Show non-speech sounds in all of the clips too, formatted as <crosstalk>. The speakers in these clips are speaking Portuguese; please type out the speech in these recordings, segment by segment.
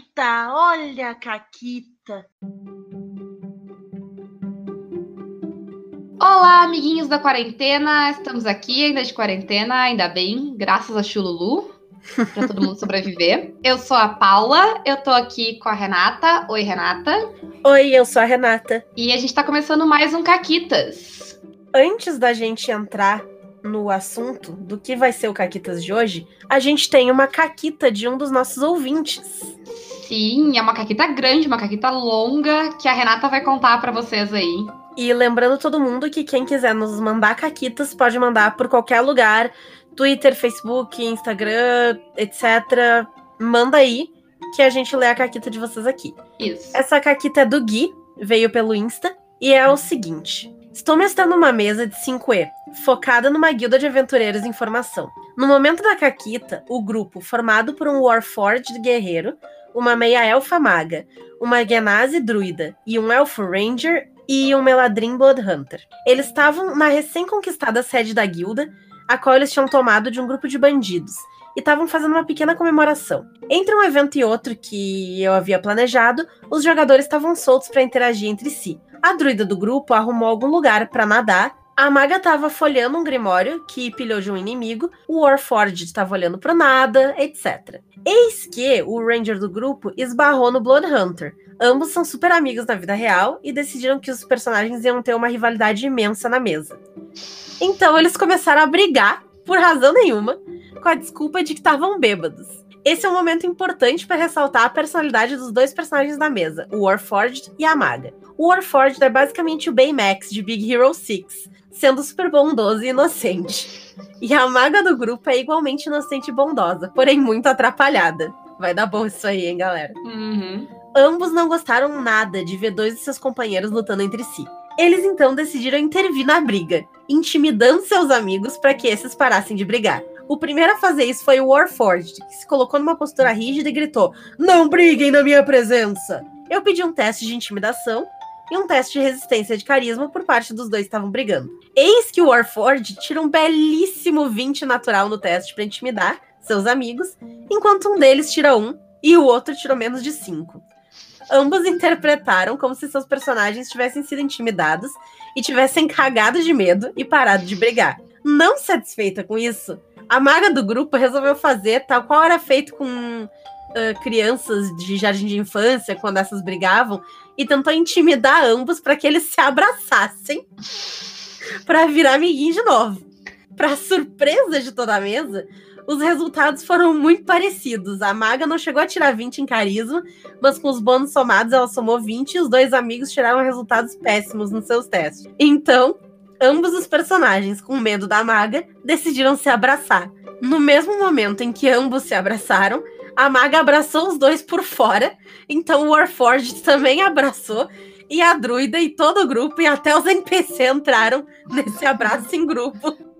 Caquita, olha a Caquita. Olá, amiguinhos da quarentena. Estamos aqui ainda de quarentena, ainda bem, graças a Chululu, para todo mundo sobreviver. <laughs> Eu sou a Paula, eu tô aqui com a Renata. Oi, Renata. Oi, eu sou a Renata. E a gente tá começando mais um Caquitas. Antes da gente entrar no assunto do que vai ser o Caquitas de hoje, a gente tem uma caquita de um dos nossos ouvintes. Sim, é uma caquita grande, uma caquita longa que a Renata vai contar para vocês aí. E lembrando todo mundo que quem quiser nos mandar caquitas pode mandar por qualquer lugar, Twitter, Facebook, Instagram, etc. Manda aí que a gente lê a caquita de vocês aqui. Isso. Essa caquita é do Gui, veio pelo Insta, e é o seguinte: Estou mestrando uma mesa de 5E, focada numa guilda de aventureiros em formação. No momento da caquita, o grupo, formado por um Warforged guerreiro, uma meia-elfa maga, uma Genasi druida e um elfo ranger e um Meladrim Bloodhunter. Eles estavam na recém-conquistada sede da guilda, a qual eles tinham tomado de um grupo de bandidos, e estavam fazendo uma pequena comemoração. Entre um evento e outro que eu havia planejado, os jogadores estavam soltos para interagir entre si. A druida do grupo arrumou algum lugar para nadar. A maga estava folhando um grimório que pilhou de um inimigo, o Warforged estava olhando pro nada, etc. Eis que o Ranger do grupo esbarrou no Bloodhunter. Ambos são super amigos na vida real e decidiram que os personagens iam ter uma rivalidade imensa na mesa. Então eles começaram a brigar, por razão nenhuma, com a desculpa de que estavam bêbados. Esse é um momento importante para ressaltar a personalidade dos dois personagens da mesa, o Warforged e a Maga. O Warforged é basicamente o Baymax de Big Hero 6, sendo super bondoso e inocente. E a Maga do grupo é igualmente inocente e bondosa, porém muito atrapalhada. Vai dar bom isso aí, hein, galera? Uhum. Ambos não gostaram nada de ver dois de seus companheiros lutando entre si. Eles então decidiram intervir na briga, intimidando seus amigos para que esses parassem de brigar. O primeiro a fazer isso foi o Warforged, que se colocou numa postura rígida e gritou: Não briguem na minha presença! Eu pedi um teste de intimidação e um teste de resistência de carisma por parte dos dois que estavam brigando. Eis que o Warforged tira um belíssimo 20 natural no teste para intimidar seus amigos, enquanto um deles tira um e o outro tirou menos de 5. Ambos interpretaram como se seus personagens tivessem sido intimidados e tivessem cagado de medo e parado de brigar. Não satisfeita com isso, a maga do grupo resolveu fazer tal qual era feito com uh, crianças de jardim de infância, quando essas brigavam, e tentou intimidar ambos para que eles se abraçassem para virar amiguinho de novo. Para surpresa de toda a mesa, os resultados foram muito parecidos. A maga não chegou a tirar 20 em carisma, mas com os bônus somados ela somou 20 e os dois amigos tiraram resultados péssimos nos seus testes. Então, ambos os personagens, com medo da maga, decidiram se abraçar. No mesmo momento em que ambos se abraçaram, a maga abraçou os dois por fora, então o Warforged também abraçou, e a druida e todo o grupo, e até os NPC entraram nesse abraço em grupo. <laughs>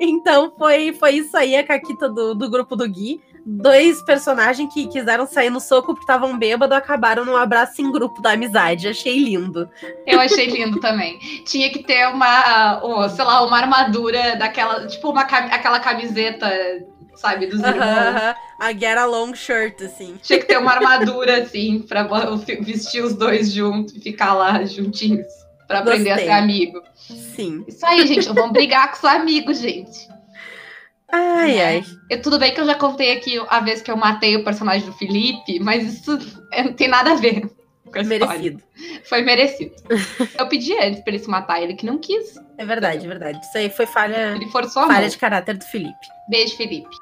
Então foi, foi isso aí, a caquita do, do grupo do Gui dois personagens que quiseram sair no soco porque estavam bêbados acabaram num abraço em grupo da amizade. Achei lindo. Eu achei lindo também. Tinha que ter uma, oh, sei lá, uma armadura daquela, tipo uma aquela camiseta, sabe, dos irmãos. Uh -huh. A Get a Long Shirt, assim. Tinha que ter uma armadura, assim, pra vestir os dois juntos e ficar lá juntinhos. Pra aprender Gostei. a ser amigo. Sim. Isso aí, gente. Vamos brigar com seu amigo, gente. Ai, né? ai. Eu, tudo bem que eu já contei aqui a vez que eu matei o personagem do Felipe, mas isso é, não tem nada a ver <laughs> com a Merecido. História. Foi merecido. <laughs> eu pedi antes pra ele se matar, ele que não quis. É verdade, é verdade. Isso aí foi falha, ele forçou falha de caráter do Felipe. Beijo, Felipe.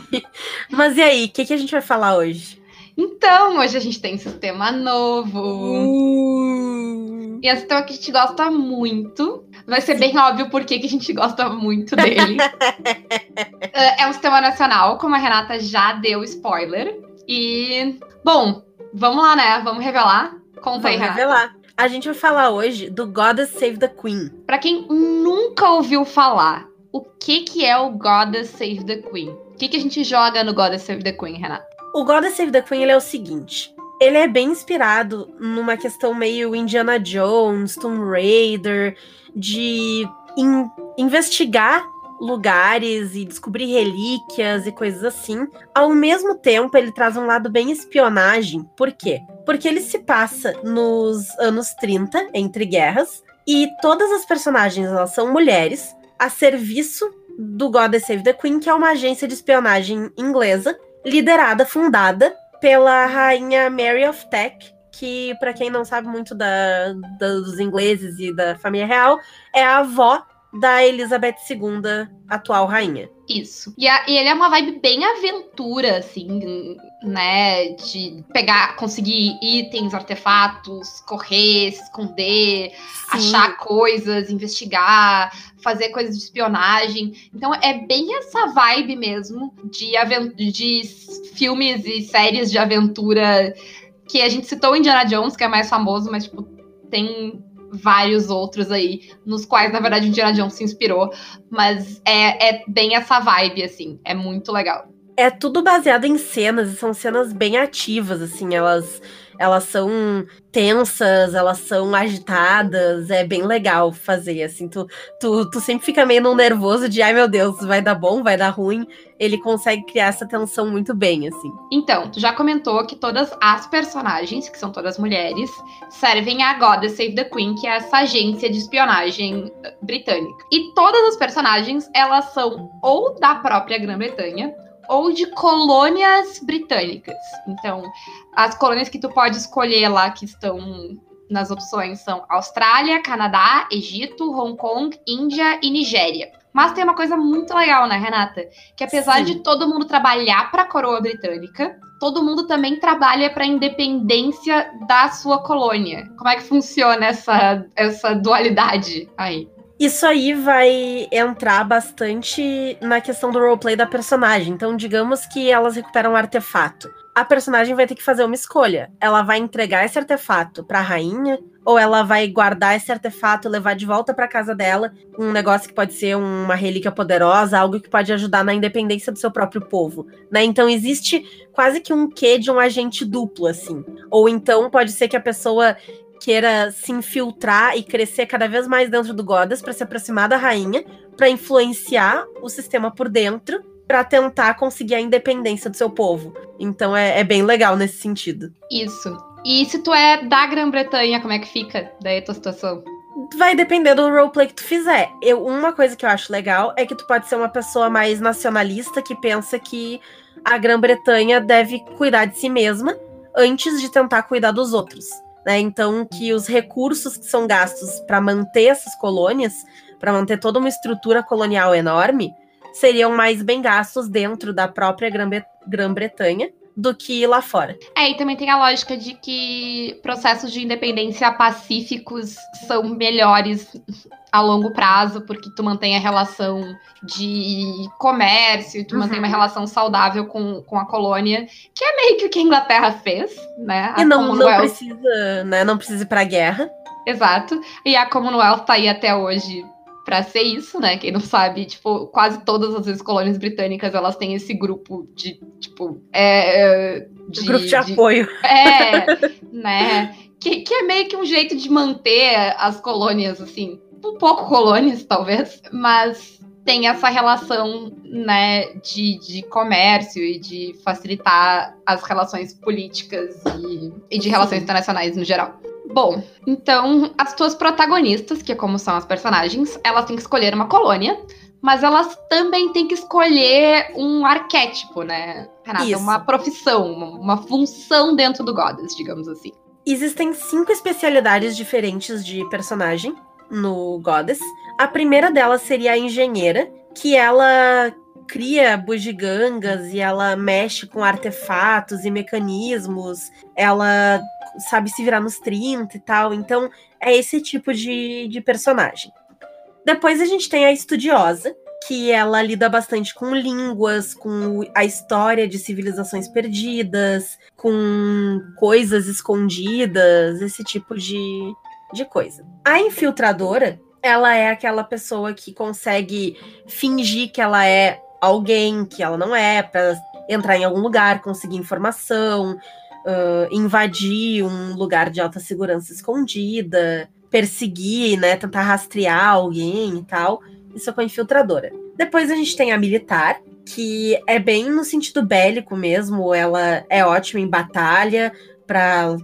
<laughs> mas e aí, o que, que a gente vai falar hoje? Então, hoje a gente tem sistema novo. Uh. E é um sistema que a gente gosta muito. Vai ser Sim. bem óbvio por que a gente gosta muito dele. <laughs> É, é um sistema nacional, como a Renata já deu spoiler. E, bom, vamos lá, né? Vamos revelar. Conta vamos aí, Renata. revelar. A gente vai falar hoje do Goddess Save the Queen. Pra quem nunca ouviu falar, o que que é o Goddess Save the Queen? O que que a gente joga no Goddess Save the Queen, Renata? O Goddess Save the Queen ele é o seguinte. Ele é bem inspirado numa questão meio Indiana Jones, Tomb Raider, de in investigar lugares e descobrir relíquias e coisas assim. Ao mesmo tempo, ele traz um lado bem espionagem. Por quê? Porque ele se passa nos anos 30, entre guerras, e todas as personagens elas são mulheres a serviço do Goddess Save the Queen, que é uma agência de espionagem inglesa, liderada, fundada pela rainha Mary of Teck, que, para quem não sabe muito da, da, dos ingleses e da família real, é a avó da Elizabeth II, atual rainha. Isso. E, a, e, ele é uma vibe bem aventura, assim, né? De pegar, conseguir itens, artefatos, correr, se esconder, Sim. achar coisas, investigar, fazer coisas de espionagem. Então é bem essa vibe mesmo de, de filmes e séries de aventura que a gente citou Indiana Jones, que é mais famoso, mas tipo, tem vários outros aí, nos quais, na verdade, Indiana Jones se inspirou. Mas é, é bem essa vibe, assim. É muito legal. É tudo baseado em cenas, e são cenas bem ativas, assim, elas elas são tensas, elas são agitadas, é bem legal fazer, assim, tu, tu, tu sempre fica meio nervoso de, ai meu Deus, vai dar bom, vai dar ruim, ele consegue criar essa tensão muito bem, assim. Então, tu já comentou que todas as personagens, que são todas mulheres, servem a Goddess Save the Queen, que é essa agência de espionagem britânica. E todas as personagens, elas são ou da própria Grã-Bretanha, ou de colônias britânicas. Então, as colônias que tu pode escolher lá que estão nas opções são Austrália, Canadá, Egito, Hong Kong, Índia e Nigéria. Mas tem uma coisa muito legal, né, Renata? Que apesar Sim. de todo mundo trabalhar para a coroa britânica, todo mundo também trabalha para a independência da sua colônia. Como é que funciona essa, essa dualidade aí? Isso aí vai entrar bastante na questão do roleplay da personagem. Então, digamos que elas recuperam um artefato. A personagem vai ter que fazer uma escolha. Ela vai entregar esse artefato para a rainha ou ela vai guardar esse artefato, levar de volta para casa dela, um negócio que pode ser uma relíquia poderosa, algo que pode ajudar na independência do seu próprio povo, né? Então existe quase que um quê de um agente duplo assim. Ou então pode ser que a pessoa queira se infiltrar e crescer cada vez mais dentro do Godas para se aproximar da rainha, para influenciar o sistema por dentro, para tentar conseguir a independência do seu povo. Então é, é, bem legal nesse sentido. Isso. E se tu é da Grã-Bretanha, como é que fica daí a tua situação? Vai depender do roleplay que tu fizer. Eu, uma coisa que eu acho legal é que tu pode ser uma pessoa mais nacionalista que pensa que a Grã-Bretanha deve cuidar de si mesma antes de tentar cuidar dos outros. Né? Então, que os recursos que são gastos para manter essas colônias, para manter toda uma estrutura colonial enorme, seriam mais bem gastos dentro da própria Grã-Bretanha do que lá fora. É, e também tem a lógica de que processos de independência pacíficos são melhores a longo prazo, porque tu mantém a relação de comércio, tu uhum. mantém uma relação saudável com, com a colônia, que é meio que o que a Inglaterra fez, né? A e não, não precisa, né? Não precisa ir pra guerra. Exato. E a Commonwealth tá aí até hoje para ser isso, né? Quem não sabe, tipo, quase todas as vezes colônias britânicas elas têm esse grupo de, tipo, é, é de, grupo de, de apoio. É, né? Que, que é meio que um jeito de manter as colônias, assim, um pouco colônias, talvez, mas tem essa relação, né, de, de comércio e de facilitar as relações políticas e, e de relações Sim. internacionais no geral. Bom, então as tuas protagonistas, que é como são as personagens, elas têm que escolher uma colônia, mas elas também têm que escolher um arquétipo, né, Renata? Isso. Uma profissão, uma, uma função dentro do Goddess, digamos assim. Existem cinco especialidades diferentes de personagem no Goddess. A primeira delas seria a engenheira, que ela cria bugigangas e ela mexe com artefatos e mecanismos. Ela sabe se virar nos 30 e tal. Então, é esse tipo de, de personagem. Depois a gente tem a estudiosa, que ela lida bastante com línguas, com a história de civilizações perdidas, com coisas escondidas, esse tipo de, de coisa. A infiltradora, ela é aquela pessoa que consegue fingir que ela é alguém que ela não é, para entrar em algum lugar, conseguir informação, uh, invadir um lugar de alta segurança escondida, perseguir, né, tentar rastrear alguém e tal. Isso é com a infiltradora. Depois a gente tem a militar, que é bem no sentido bélico mesmo. Ela é ótima em batalha, para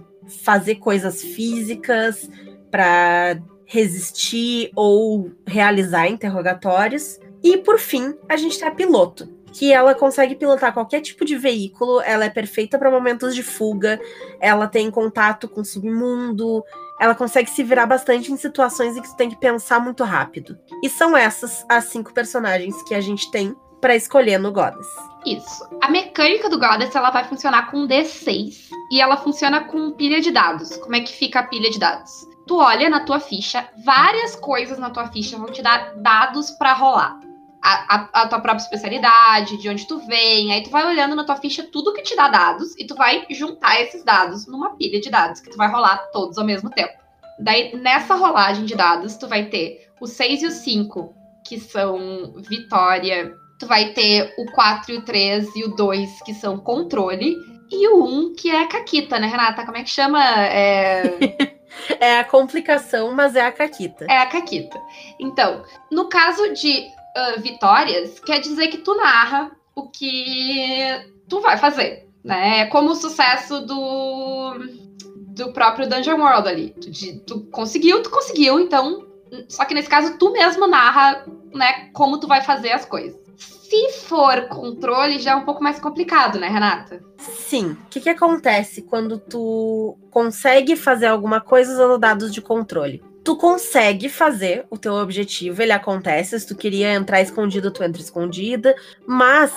fazer coisas físicas, para resistir ou realizar interrogatórios. E por fim, a gente tem a piloto, que ela consegue pilotar qualquer tipo de veículo, ela é perfeita para momentos de fuga, ela tem contato com o submundo, ela consegue se virar bastante em situações em que tu tem que pensar muito rápido. E são essas as cinco personagens que a gente tem para escolher no Goddess. Isso. A mecânica do Goddess ela vai funcionar com D6 e ela funciona com pilha de dados. Como é que fica a pilha de dados? Tu olha na tua ficha, várias coisas na tua ficha vão te dar dados para rolar a, a, tua própria especialidade, de onde tu vem. Aí tu vai olhando na tua ficha tudo que te dá dados e tu vai juntar esses dados numa pilha de dados que tu vai rolar todos ao mesmo tempo. Daí, nessa rolagem de dados, tu vai ter o 6 e o 5, que são vitória. Tu vai ter o 4 e o 3 e o 2, que são controle. E o 1, que é a Caquita, né, Renata? Como é que chama? É... <laughs> é a complicação, mas é a Caquita. É a Caquita. Então, no caso de uh, vitórias, quer dizer que tu narra o que tu vai fazer, né? É como o sucesso do, do próprio Dungeon World ali. Tu, de, tu conseguiu, tu conseguiu, então. Só que nesse caso, tu mesmo narra, né, como tu vai fazer as coisas. Se for controle, já é um pouco mais complicado, né, Renata? Sim. O que, que acontece quando tu consegue fazer alguma coisa usando dados de controle? Tu consegue fazer o teu objetivo, ele acontece. Se tu queria entrar escondido, tu entra escondida, mas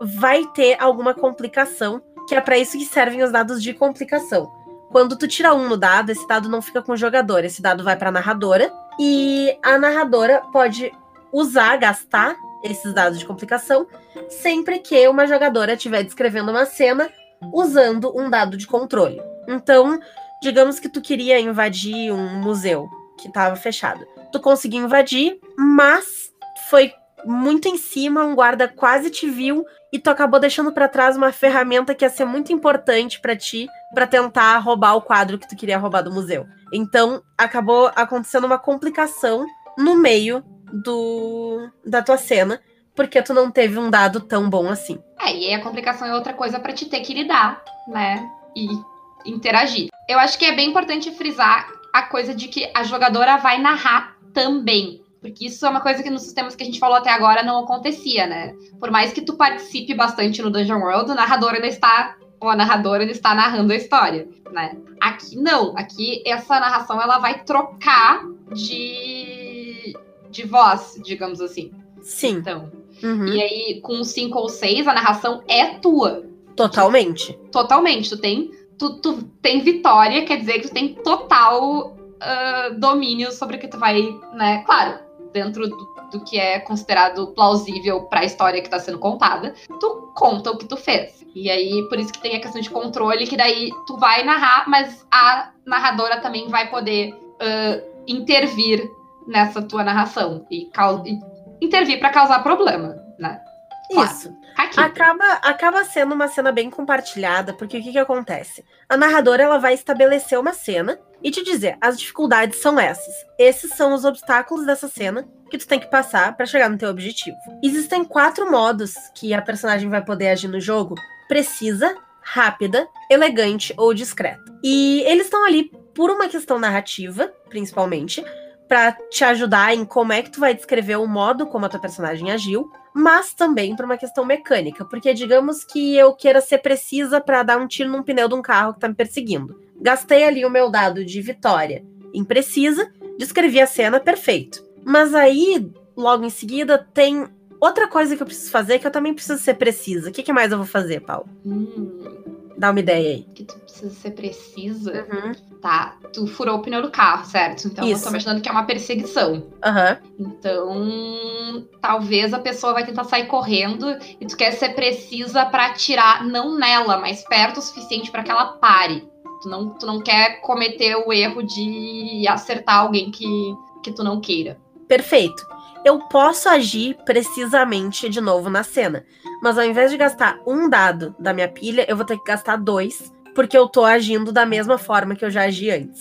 vai ter alguma complicação, que é para isso que servem os dados de complicação. Quando tu tira um no dado, esse dado não fica com o jogador, esse dado vai para a narradora e a narradora pode usar, gastar esses dados de complicação sempre que uma jogadora estiver descrevendo uma cena usando um dado de controle. Então, digamos que tu queria invadir um museu que estava fechado. Tu conseguiu invadir, mas foi muito em cima, um guarda quase te viu e tu acabou deixando para trás uma ferramenta que ia ser muito importante para ti para tentar roubar o quadro que tu queria roubar do museu. Então, acabou acontecendo uma complicação no meio do da tua cena, porque tu não teve um dado tão bom assim. É, e aí a complicação é outra coisa para te ter que lidar, né? E interagir. Eu acho que é bem importante frisar a coisa de que a jogadora vai narrar também. Porque isso é uma coisa que nos sistemas que a gente falou até agora não acontecia, né? Por mais que tu participe bastante no Dungeon World, o narrador ainda está, ou a narradora ainda está narrando a história, né? Aqui não. Aqui essa narração ela vai trocar de, de voz, digamos assim. Sim. Então. Uhum. E aí, com 5 ou 6, a narração é tua. Totalmente. Totalmente. Tu tem tu, tu tem vitória, quer dizer que tu tem total uh, domínio sobre o que tu vai, né? Claro, dentro do, do que é considerado plausível para a história que está sendo contada, tu conta o que tu fez. E aí, por isso que tem a questão de controle, que daí tu vai narrar, mas a narradora também vai poder uh, intervir nessa tua narração e, e intervir para causar problema, né? Isso. Acaba, acaba sendo uma cena bem compartilhada, porque o que, que acontece? A narradora ela vai estabelecer uma cena e te dizer: as dificuldades são essas. Esses são os obstáculos dessa cena que tu tem que passar para chegar no teu objetivo. Existem quatro modos que a personagem vai poder agir no jogo: precisa, rápida, elegante ou discreta. E eles estão ali por uma questão narrativa, principalmente, para te ajudar em como é que tu vai descrever o modo como a tua personagem agiu, mas também para uma questão mecânica, porque digamos que eu queira ser precisa para dar um tiro num pneu de um carro que tá me perseguindo. Gastei ali o meu dado de vitória imprecisa, descrevi a cena perfeito. Mas aí, logo em seguida, tem outra coisa que eu preciso fazer que eu também preciso ser precisa. O que, que mais eu vou fazer, Paulo? Hum, Dá uma ideia aí. Que tu precisa ser precisa. Uhum. Tá, tu furou o pneu do carro, certo? Então Isso. eu tô imaginando que é uma perseguição. Uhum. Então, talvez a pessoa vai tentar sair correndo e tu quer ser precisa para atirar não nela, mas perto o suficiente para que ela pare. Tu não, tu não quer cometer o erro de acertar alguém que, que tu não queira. Perfeito. Eu posso agir precisamente de novo na cena. Mas ao invés de gastar um dado da minha pilha, eu vou ter que gastar dois, porque eu tô agindo da mesma forma que eu já agi antes.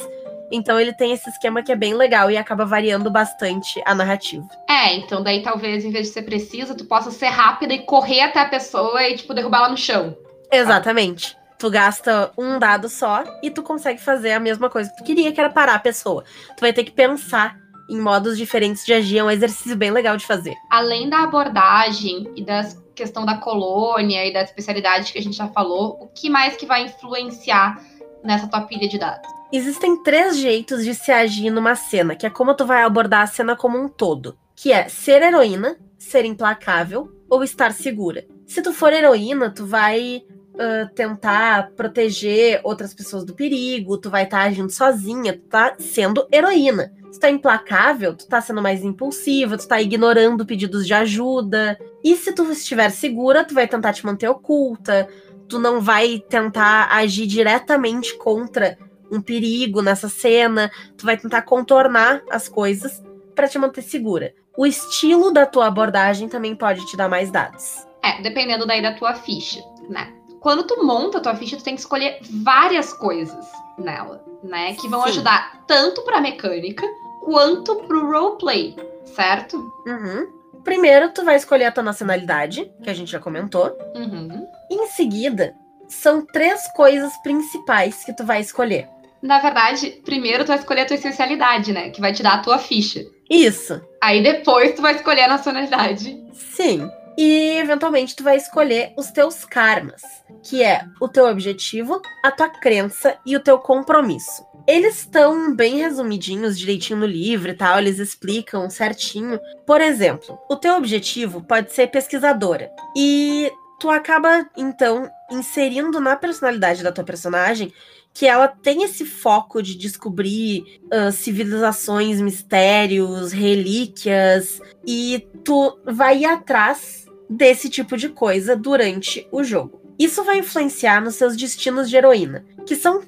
Então ele tem esse esquema que é bem legal e acaba variando bastante a narrativa. É, então daí talvez em vez de ser precisa, tu possa ser rápida e correr até a pessoa e, tipo, derrubar ela no chão. Exatamente. Tu gasta um dado só e tu consegue fazer a mesma coisa que tu queria, que era parar a pessoa. Tu vai ter que pensar em modos diferentes de agir, é um exercício bem legal de fazer. Além da abordagem e da questão da colônia e da especialidade que a gente já falou, o que mais que vai influenciar nessa tua pilha de dados? Existem três jeitos de se agir numa cena, que é como tu vai abordar a cena como um todo, que é ser heroína, ser implacável ou estar segura. Se tu for heroína, tu vai uh, tentar proteger outras pessoas do perigo, tu vai estar tá agindo sozinha, tu tá sendo heroína. Tu tá implacável, tu tá sendo mais impulsiva, tu tá ignorando pedidos de ajuda. E se tu estiver segura, tu vai tentar te manter oculta, tu não vai tentar agir diretamente contra um perigo nessa cena, tu vai tentar contornar as coisas para te manter segura. O estilo da tua abordagem também pode te dar mais dados. É, dependendo daí da tua ficha, né? Quando tu monta a tua ficha, tu tem que escolher várias coisas nela, né? Que vão Sim. ajudar tanto pra mecânica quanto pro roleplay, certo? Uhum. Primeiro, tu vai escolher a tua nacionalidade, que a gente já comentou. Uhum. Em seguida, são três coisas principais que tu vai escolher. Na verdade, primeiro tu vai escolher a tua especialidade, né? Que vai te dar a tua ficha. Isso. Aí depois tu vai escolher a nacionalidade. Sim. E eventualmente tu vai escolher os teus karmas, que é o teu objetivo, a tua crença e o teu compromisso. Eles estão bem resumidinhos, direitinho no livro e tal, eles explicam certinho. Por exemplo, o teu objetivo pode ser pesquisadora. E tu acaba, então, inserindo na personalidade da tua personagem que ela tem esse foco de descobrir uh, civilizações, mistérios, relíquias, e tu vai ir atrás desse tipo de coisa durante o jogo. Isso vai influenciar nos seus destinos de heroína, que são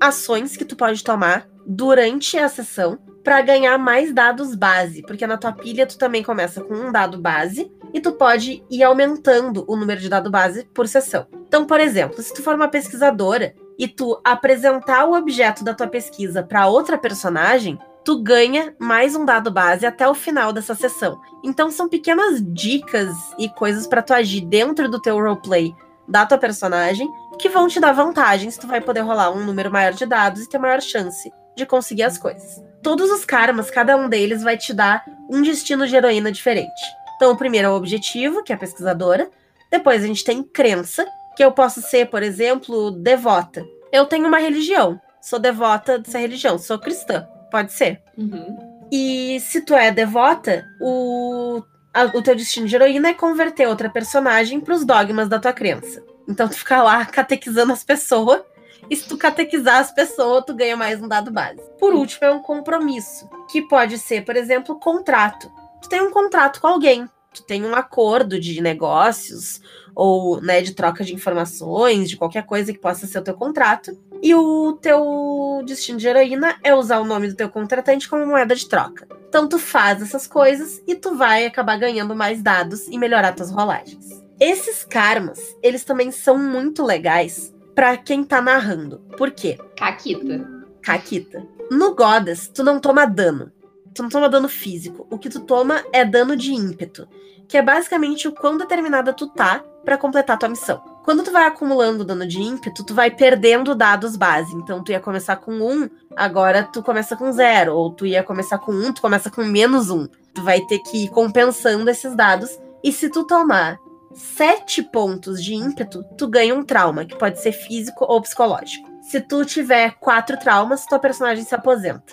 ações que tu pode tomar durante a sessão para ganhar mais dados base, porque na tua pilha tu também começa com um dado base e tu pode ir aumentando o número de dado base por sessão. Então, por exemplo, se tu for uma pesquisadora e tu apresentar o objeto da tua pesquisa para outra personagem, tu ganha mais um dado base até o final dessa sessão. Então são pequenas dicas e coisas para tu agir dentro do teu roleplay da tua personagem que vão te dar vantagens, tu vai poder rolar um número maior de dados e ter maior chance de conseguir as coisas. Todos os karmas, cada um deles vai te dar um destino de heroína diferente. Então, o primeiro é o objetivo, que é a pesquisadora. Depois a gente tem crença, que eu posso ser, por exemplo, devota. Eu tenho uma religião, sou devota dessa religião, sou cristã. Pode ser. Uhum. E se tu é devota, o, a, o teu destino de heroína é converter outra personagem para os dogmas da tua crença. Então tu fica lá catequizando as pessoas. E se tu catequizar as pessoas, tu ganha mais um dado base. Por último, é um compromisso, que pode ser, por exemplo, contrato. Tu tem um contrato com alguém, tu tem um acordo de negócios ou né, de troca de informações, de qualquer coisa que possa ser o teu contrato. E o teu destino de heroína é usar o nome do teu contratante como moeda de troca. Então tu faz essas coisas e tu vai acabar ganhando mais dados e melhorar tuas rolagens. Esses karmas, eles também são muito legais para quem tá narrando. Por quê? Caquita. Caquita. No Godas, tu não toma dano. Tu não toma dano físico. O que tu toma é dano de ímpeto, que é basicamente o quão determinada tu tá para completar tua missão. Quando tu vai acumulando dano de ímpeto, tu vai perdendo dados base. Então tu ia começar com um, agora tu começa com zero. Ou tu ia começar com um, tu começa com menos um. Tu vai ter que ir compensando esses dados. E se tu tomar sete pontos de ímpeto, tu ganha um trauma, que pode ser físico ou psicológico. Se tu tiver quatro traumas, tua personagem se aposenta.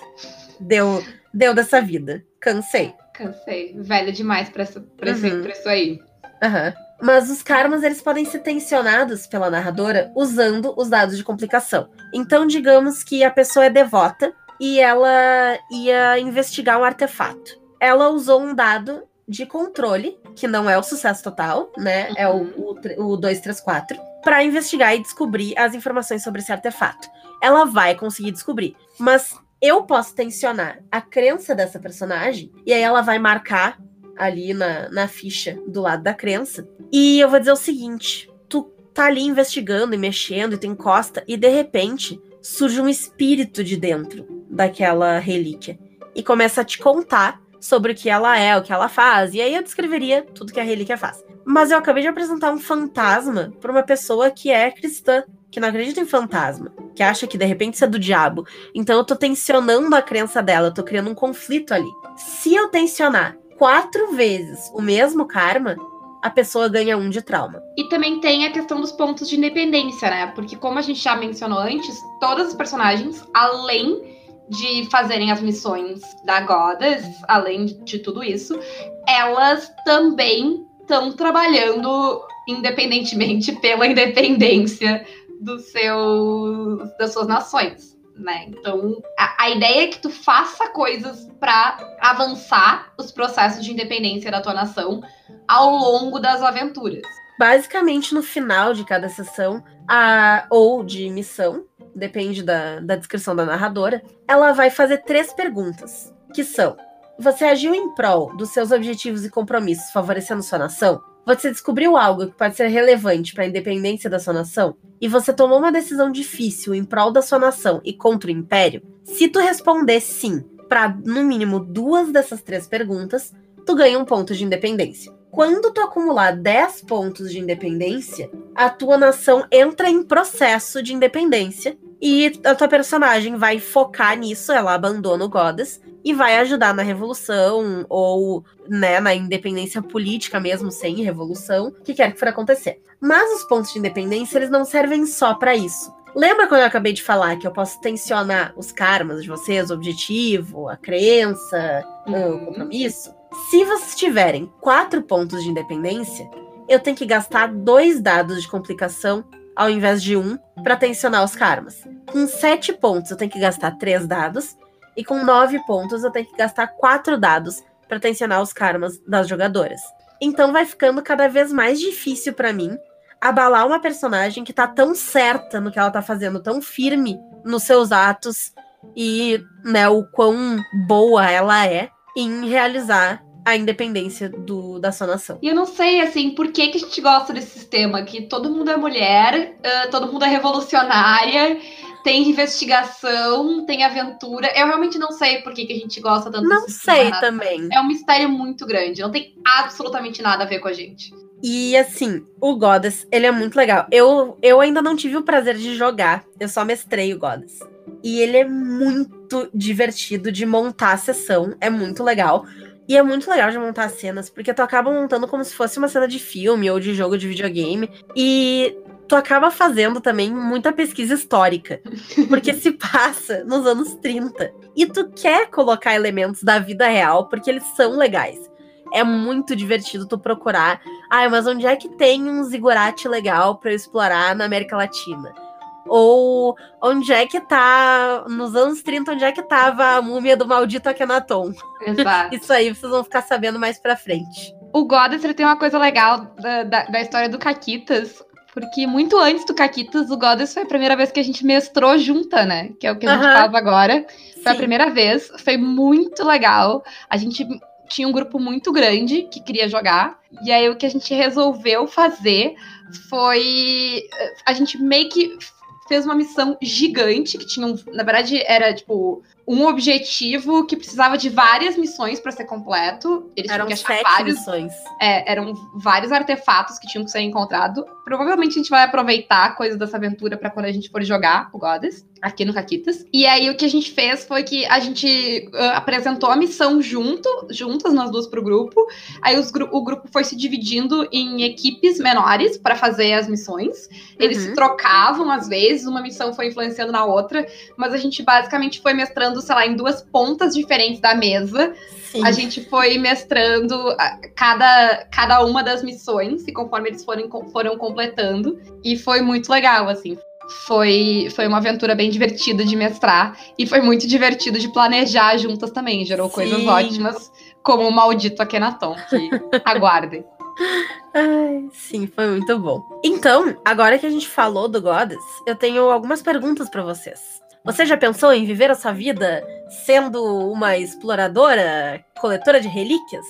Deu, deu dessa vida. Cansei. Cansei. Velha demais pra, isso, pra, uhum. isso aí. Aham. Uhum. Mas os karmas eles podem ser tensionados pela narradora usando os dados de complicação. Então, digamos que a pessoa é devota e ela ia investigar um artefato. Ela usou um dado de controle, que não é o sucesso total, né? Uhum. É o, o, o 234, para investigar e descobrir as informações sobre esse artefato. Ela vai conseguir descobrir. Mas eu posso tensionar a crença dessa personagem, e aí ela vai marcar ali na, na ficha do lado da crença. E eu vou dizer o seguinte: tu tá ali investigando e mexendo, e tu encosta, e de repente surge um espírito de dentro daquela relíquia e começa a te contar sobre o que ela é, o que ela faz. E aí eu descreveria tudo que a relíquia faz. Mas eu acabei de apresentar um fantasma para uma pessoa que é cristã, que não acredita em fantasma, que acha que de repente isso é do diabo. Então eu tô tensionando a crença dela, eu tô criando um conflito ali. Se eu tensionar quatro vezes o mesmo karma, a pessoa ganha um de trauma. E também tem a questão dos pontos de independência, né? Porque, como a gente já mencionou antes, todas as personagens, além de fazerem as missões da Goddess, além de tudo isso, elas também estão trabalhando independentemente <laughs> pela independência do seu, das suas nações. Né? Então, a, a ideia é que tu faça coisas para avançar os processos de independência da tua nação ao longo das aventuras. Basicamente, no final de cada sessão, a, ou de missão, depende da, da descrição da narradora, ela vai fazer três perguntas, que são: você agiu em prol dos seus objetivos e compromissos favorecendo sua nação? Você descobriu algo que pode ser relevante para a independência da sua nação? E você tomou uma decisão difícil em prol da sua nação e contra o império? Se tu responder sim para no mínimo duas dessas três perguntas, tu ganha um ponto de independência. Quando tu acumular 10 pontos de independência, a tua nação entra em processo de independência e a tua personagem vai focar nisso, ela abandona o Goddess e vai ajudar na revolução ou né, na independência política mesmo sem revolução, que quer que for acontecer. Mas os pontos de independência eles não servem só para isso. Lembra quando eu acabei de falar que eu posso tensionar os karmas de vocês, o objetivo, a crença, uhum. o compromisso? Se vocês tiverem quatro pontos de independência, eu tenho que gastar dois dados de complicação ao invés de um para tensionar os karmas. Com sete pontos, eu tenho que gastar três dados. E com nove pontos, eu tenho que gastar quatro dados para tensionar os karmas das jogadoras. Então vai ficando cada vez mais difícil para mim abalar uma personagem que tá tão certa no que ela tá fazendo, tão firme nos seus atos e, né, o quão boa ela é em realizar a independência do, da sua nação. E eu não sei, assim, por que, que a gente gosta desse sistema, que todo mundo é mulher, uh, todo mundo é revolucionária, tem investigação, tem aventura. Eu realmente não sei por que, que a gente gosta tanto Não sei também. É um mistério muito grande, não tem absolutamente nada a ver com a gente. E assim, o Goddess, ele é muito legal. Eu, eu ainda não tive o prazer de jogar, eu só mestrei o Goddess. E ele é muito divertido de montar a sessão, é muito legal. E é muito legal de montar cenas, porque tu acaba montando como se fosse uma cena de filme ou de jogo de videogame. E tu acaba fazendo também muita pesquisa histórica. Porque se <laughs> passa nos anos 30. E tu quer colocar elementos da vida real, porque eles são legais. É muito divertido tu procurar. Ah, mas onde é que tem um zigurate legal para eu explorar na América Latina? Ou onde é que tá, nos anos 30, onde é que tava a múmia do maldito Akhenaton? Exato. <laughs> Isso aí vocês vão ficar sabendo mais pra frente. O ele tem uma coisa legal da, da, da, história do Caquitas, porque muito antes do Caquitas, o Goddess foi a primeira vez que a gente mestrou junta, né? Que é o que a gente uhum. faz agora. Foi Sim. a primeira vez, foi muito legal. A gente tinha um grupo muito grande que queria jogar. E aí o que a gente resolveu fazer foi. A gente meio que fez uma missão gigante que tinha um, na verdade era tipo um objetivo que precisava de várias missões para ser completo. Eles eram tinham que achar vários, missões. É, eram vários artefatos que tinham que ser encontrados. Provavelmente a gente vai aproveitar coisas dessa aventura para quando a gente for jogar o Goddess aqui no Caquitas. E aí o que a gente fez foi que a gente uh, apresentou a missão junto, juntas nós duas pro grupo. Aí os, o grupo foi se dividindo em equipes menores para fazer as missões. Eles uhum. se trocavam às vezes, uma missão foi influenciando na outra, mas a gente basicamente foi mestrando, sei lá, em duas pontas diferentes da mesa. Sim. A gente foi mestrando cada, cada uma das missões, e conforme eles foram, foram completando. E foi muito legal, assim foi, foi uma aventura bem divertida de mestrar e foi muito divertido de planejar juntas também. Gerou Sim. coisas ótimas, como o maldito Akhenaton, que <laughs> aguardem. Ai, sim, foi muito bom. Então, agora que a gente falou do Goddess, eu tenho algumas perguntas para vocês. Você já pensou em viver a sua vida sendo uma exploradora, coletora de relíquias?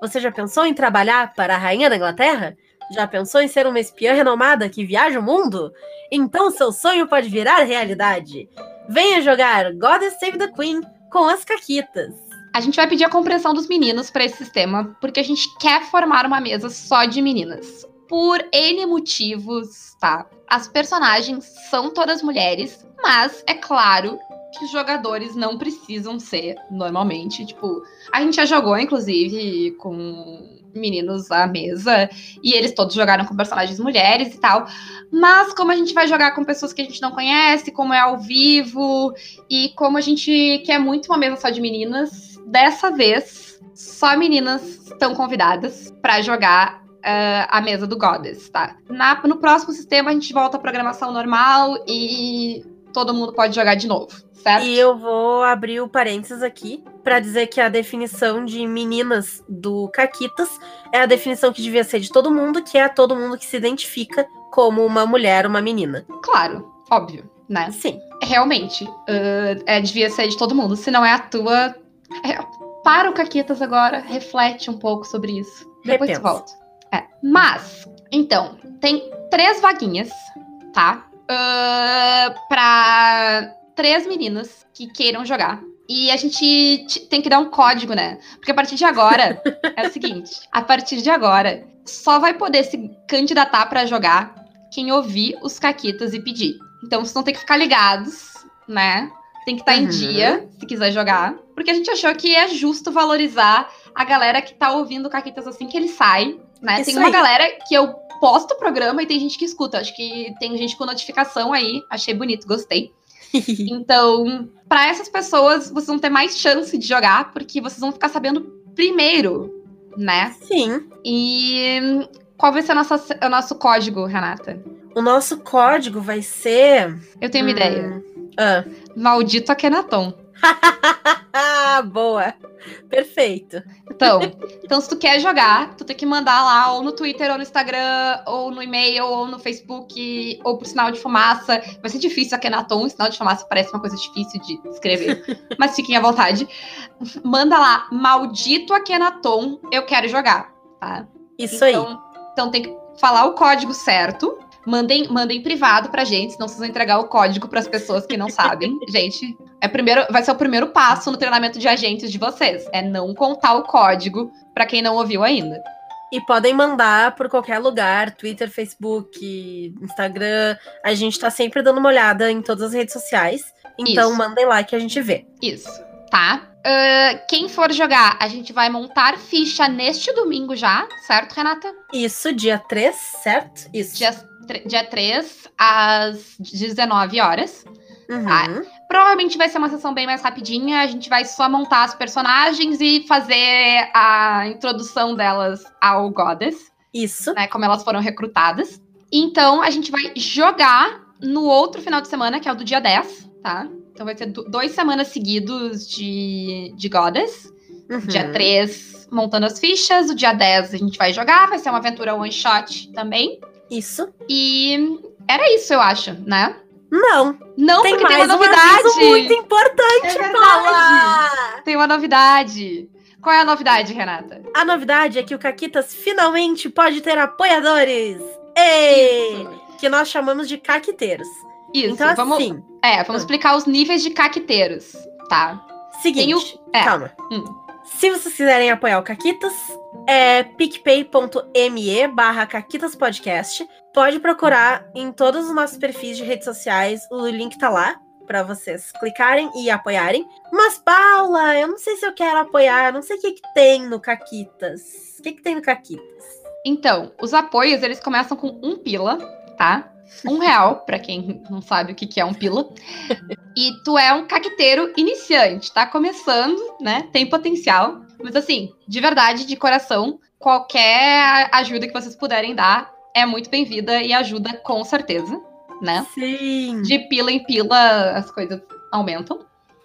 Você já pensou em trabalhar para a rainha da Inglaterra? Já pensou em ser uma espiã renomada que viaja o mundo? Então seu sonho pode virar realidade. Venha jogar Goddess Save the Queen com as Caquitas. A gente vai pedir a compreensão dos meninos para esse sistema, porque a gente quer formar uma mesa só de meninas. Por N motivos, tá? As personagens são todas mulheres, mas é claro que os jogadores não precisam ser normalmente. Tipo, a gente já jogou, inclusive, com meninos à mesa, e eles todos jogaram com personagens mulheres e tal. Mas como a gente vai jogar com pessoas que a gente não conhece, como é ao vivo, e como a gente quer muito uma mesa só de meninas, dessa vez só meninas estão convidadas para jogar uh, a mesa do Goddess, tá? Na, no próximo sistema a gente volta à programação normal e todo mundo pode jogar de novo, certo? E eu vou abrir o parênteses aqui para dizer que a definição de meninas do Caquitas é a definição que devia ser de todo mundo, que é todo mundo que se identifica como uma mulher, uma menina. Claro, óbvio, né? Sim. Realmente, uh, é, devia ser de todo mundo. Se não é a tua, é, para o Caquitas agora, reflete um pouco sobre isso. Depois Repensa. volta. É. Mas, então, tem três vaguinhas, tá? Uh, pra três meninas que queiram jogar. E a gente tem que dar um código, né? Porque a partir de agora, <laughs> é o seguinte: a partir de agora, só vai poder se candidatar pra jogar quem ouvir os caquitas e pedir. Então vocês vão ter que ficar ligados, né? Tem que estar em Uhum. dia, se quiser jogar. Porque a gente achou que é justo valorizar a galera que tá ouvindo caquitas assim que ele sai, né? Isso tem uma aí. galera que eu posto o programa e tem gente que escuta. Acho que tem gente com notificação aí. Achei bonito, gostei. <laughs> Então, para essas pessoas, vocês vão ter mais chance de jogar, porque vocês vão ficar sabendo primeiro, né? Sim. E qual vai ser a nossa, o nosso código, Renata? O nosso código vai ser. Eu tenho uma Hum. ideia. Ah. Maldito Akenaton. <laughs> Boa. Perfeito. Então, então, se tu quer jogar, tu tem que mandar lá ou no Twitter, ou no Instagram, ou no e-mail, ou no Facebook, ou por sinal de fumaça. Vai ser difícil Akenaton, sinal de fumaça parece uma coisa difícil de escrever. <laughs> mas fiquem à vontade. Manda lá, maldito Akenaton, eu quero jogar, tá? Isso aí. Então, então tem que falar o código certo. Mandem, mandem privado pra gente, senão vocês vão entregar o código pras pessoas que não sabem. <laughs> gente, é primeiro, vai ser o primeiro passo no treinamento de agentes de vocês. É não contar o código pra quem não ouviu ainda. E podem mandar por qualquer lugar, Twitter, Facebook, Instagram. A gente tá sempre dando uma olhada em todas as redes sociais. Então Isso. mandem lá que a gente vê. Isso, tá? Ah, quem for jogar, a gente vai montar ficha neste domingo já, certo, Renata? Isso, dia 3, certo? Isso. Dia, dia 3, às 19 horas. Uhum. Ah, Provavelmente vai ser uma sessão bem mais rapidinha. A gente vai só montar as personagens e fazer a introdução delas ao Goddess, Isso. né? Como elas foram recrutadas. Então a gente vai jogar no outro final de semana, que é o do dia 10, tá? Então vai ser dois semanas seguidos de, de Goddess. Uhum. Dia 3, montando as fichas. O dia 10 a gente vai jogar. Vai ser uma aventura one shot também. Isso. E era isso, eu acho, né? Não. Não, tem porque mais tem uma um novidade. aviso muito importante, É. Paula! Tem uma novidade. Qual é a novidade, Renata? A novidade é que o Caquitas finalmente pode ter apoiadores. Ei! Isso. Que nós chamamos de caquiteiros. Isso. então, vamos, assim, é, vamos explicar os níveis de caquiteiros, tá? seguinte. O- é. Calma. Hum. Se vocês quiserem apoiar o Caquitas, é picpay.me barra Caquitas Podcast. Pode procurar em todos os nossos perfis de redes sociais. O link tá lá para vocês clicarem e apoiarem. Mas, Paula, eu não sei se eu quero apoiar. Não sei o que, que tem no Caquitas. O que, que tem no Caquitas? Então, os apoios, eles começam com um pila, tá? Um real, <laughs> pra quem não sabe o que que é um pila. E tu é um caqueteiro iniciante, tá começando, né? Tem potencial. Mas assim, de verdade, de coração, qualquer ajuda que vocês puderem dar é muito bem-vinda e ajuda com certeza, né? Sim. De pila em pila as coisas aumentam.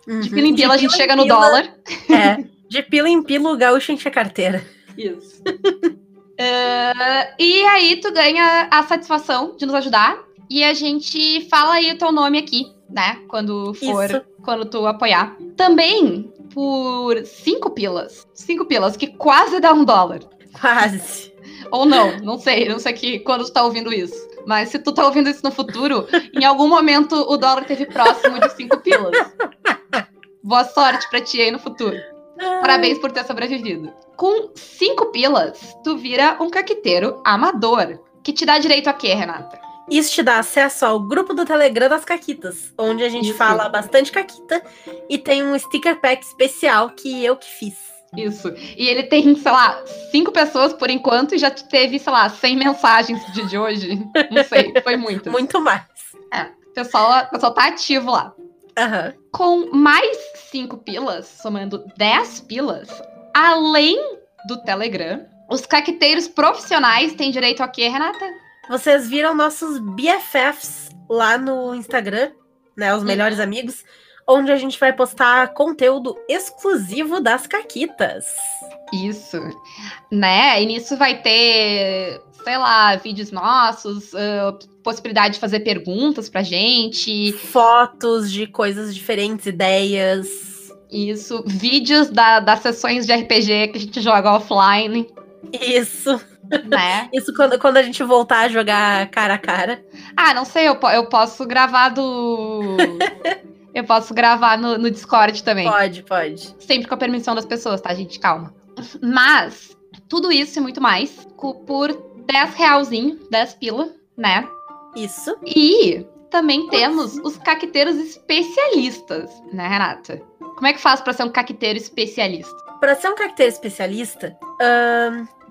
Uhum. De pila em pila a gente pila chega no pila- dólar. <laughs> É. De pila em pila o gaúcho enche a carteira. Isso. <laughs> Eh, e aí tu ganha a satisfação de nos ajudar. E a gente fala aí o teu nome aqui, né? Quando for, Isso. quando tu apoiar. Também por cinco pilas. Cinco pilas, que quase dá um dólar. Quase. Ou não, não sei, não sei que quando tu tá ouvindo isso. Mas se tu tá ouvindo isso no futuro, em algum momento o dólar teve próximo de 5 pilas. Boa sorte pra ti aí no futuro. Parabéns por ter sobrevivido. Com 5 pilas, tu vira um caqueteiro amador. Que te dá direito a quê, Renata? Isso te dá acesso ao grupo do Telegram das Caquitas, onde a gente Isso. fala bastante Caquita e tem um sticker pack especial que eu que fiz. Isso. E ele tem, sei lá, cinco pessoas por enquanto e já teve, sei lá, 100 mensagens dia de hoje. Não sei, foi <laughs> muito. Muito mais. O pessoal, o pessoal tá ativo lá. Aham. Com mais 5 pilas, somando 10 pilas, além do Telegram, os caqueteiros profissionais têm direito a quê, Renata? Vocês viram nossos BFFs lá no Instagram, né? Os melhores amigos, onde a gente vai postar conteúdo exclusivo das Caquitas. Isso. Né? E nisso vai ter, sei lá, vídeos nossos, ah, possibilidade de fazer perguntas pra gente. Fotos de coisas diferentes, ideias. Isso. Vídeos da- das sessões de RPG que a gente joga offline, Isso. né? <laughs> Isso quando, quando a gente voltar a jogar cara a cara. Ah, não sei, eu, eu posso gravar do. <laughs> eu posso gravar no, no Discord também. Pode, pode. Sempre com a permissão das pessoas, tá, gente? Calma. Mas, tudo isso e muito mais por 10 realzinho, 10 pila, né? Isso. E também temos os caqueteiros especialistas, né, Renata? Como é que faz pra ser um caqueteiro especialista? Pra ser um caqueteiro especialista,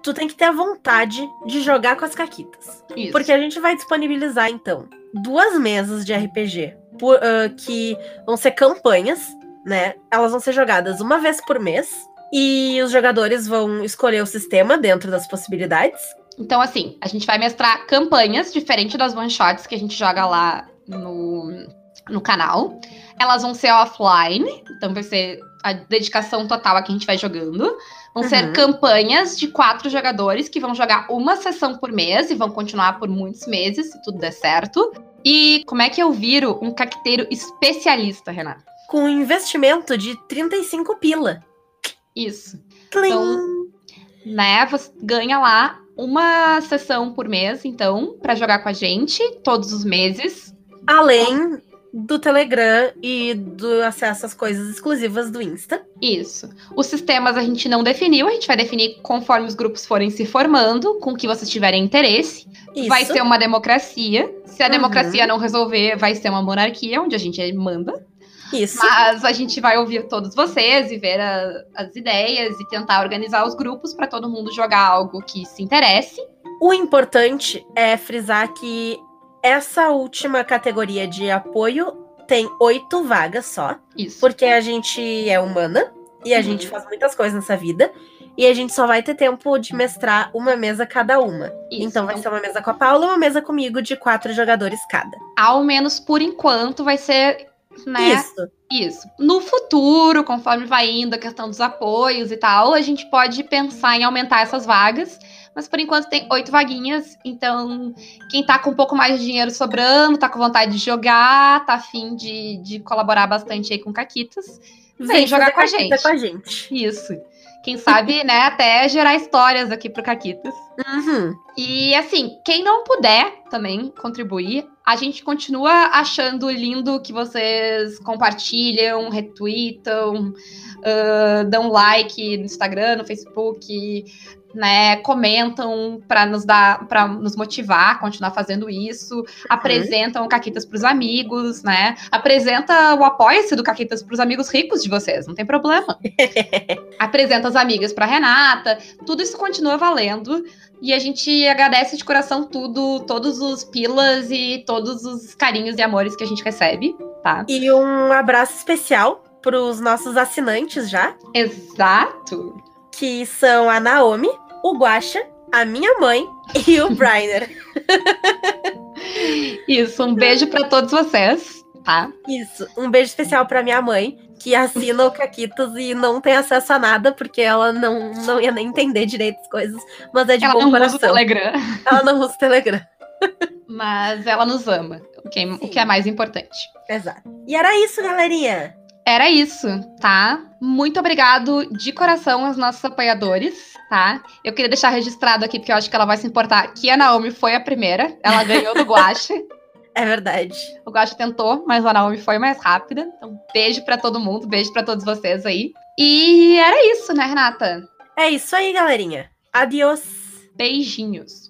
tu tem que ter a vontade de jogar com as caquitas. Isso. Porque a gente vai disponibilizar, então, duas mesas de RPG por- ah, que vão ser campanhas, né? Elas vão ser jogadas uma vez por mês. E os jogadores vão escolher o sistema dentro das possibilidades. Então, assim, a gente vai mestrar campanhas, diferente das one-shots que a gente joga lá no, no canal. Elas vão ser offline, então vai ser a dedicação total a que a gente vai jogando. Vão ser Uhum. campanhas de quatro jogadores que vão jogar uma sessão por mês e vão continuar por muitos meses, se tudo der certo. E como é que eu viro um caqueteiro especialista, Renata? Com um investimento de 35 pila. Isso. Tlim! Então, né? Você ganha lá uma sessão por mês, então, pra jogar com a gente todos os meses. Além do Telegram e do acesso às coisas exclusivas do Insta. Isso. Os sistemas a gente não definiu, a gente vai definir conforme os grupos forem se formando, com o que vocês tiverem interesse. Isso. Vai ser uma democracia. Se a Uhum. democracia não resolver, vai ser uma monarquia, onde a gente manda. Isso. Mas a gente vai ouvir todos vocês e ver a- as ideias e tentar organizar os grupos para todo mundo jogar algo que se interesse. O importante é frisar que essa última categoria de apoio tem oito vagas só, Isso. porque a gente é humana e a Uhum. gente faz muitas coisas nessa vida. E a gente só vai ter tempo de mestrar uma mesa cada uma. Isso. Então vai ser uma mesa com a Paula uma mesa comigo de quatro jogadores cada. ao menos por enquanto, vai ser, né? Isso. Isso. No futuro, conforme vai indo a questão dos apoios e tal, a gente pode pensar em aumentar essas vagas. Mas por enquanto tem oito vaguinhas. Então, quem tá com um pouco mais de dinheiro sobrando, tá com vontade de jogar, tá afim de, de colaborar bastante aí com Caquitas. Vem jogar fazer com a gente. com a gente. Isso. Quem sabe, né, até gerar histórias aqui pro Caquitas. Uhum. E assim, quem não puder também contribuir, a gente continua achando lindo que vocês compartilham, retweetam, ah, dão like no Instagram, no Facebook, né? Comentam para nos dar, para nos motivar a continuar fazendo isso, apresentam o Caquitas pros amigos, né? Apresenta o apoia-se do Caquitas pros amigos ricos de vocês, não tem problema. <laughs> Apresenta as amigas pra Renata, tudo isso continua valendo. E a gente agradece de coração tudo, todos os pilas e todos os carinhos e amores que a gente recebe, tá? E um abraço especial para os nossos assinantes já, Exato. que são a Naomi, o Guaxa, a minha mãe <laughs> e o Briner. <laughs> Isso, um beijo pra todos vocês, tá? Isso. Um beijo especial para minha mãe, que assina o Caquitos e não tem acesso a nada, porque ela não, não ia nem entender direito as coisas, mas é de ela bom não usa o. Telegram, Ela não usa o Telegram. <laughs> mas ela nos ama, o que, o que é mais importante. Exato. E era isso, galerinha. era isso, tá? Muito obrigado de coração aos nossos apoiadores, tá? Eu queria deixar registrado aqui, porque eu acho que ela vai se importar, que a Naomi foi a primeira. Ela ganhou do Guache. <laughs> É verdade. O Guache tentou, mas a Naomi foi mais rápida. Então, beijo para todo mundo, beijo para todos vocês aí. E era isso, né, Renata? É isso aí, galerinha. Adiós. Beijinhos.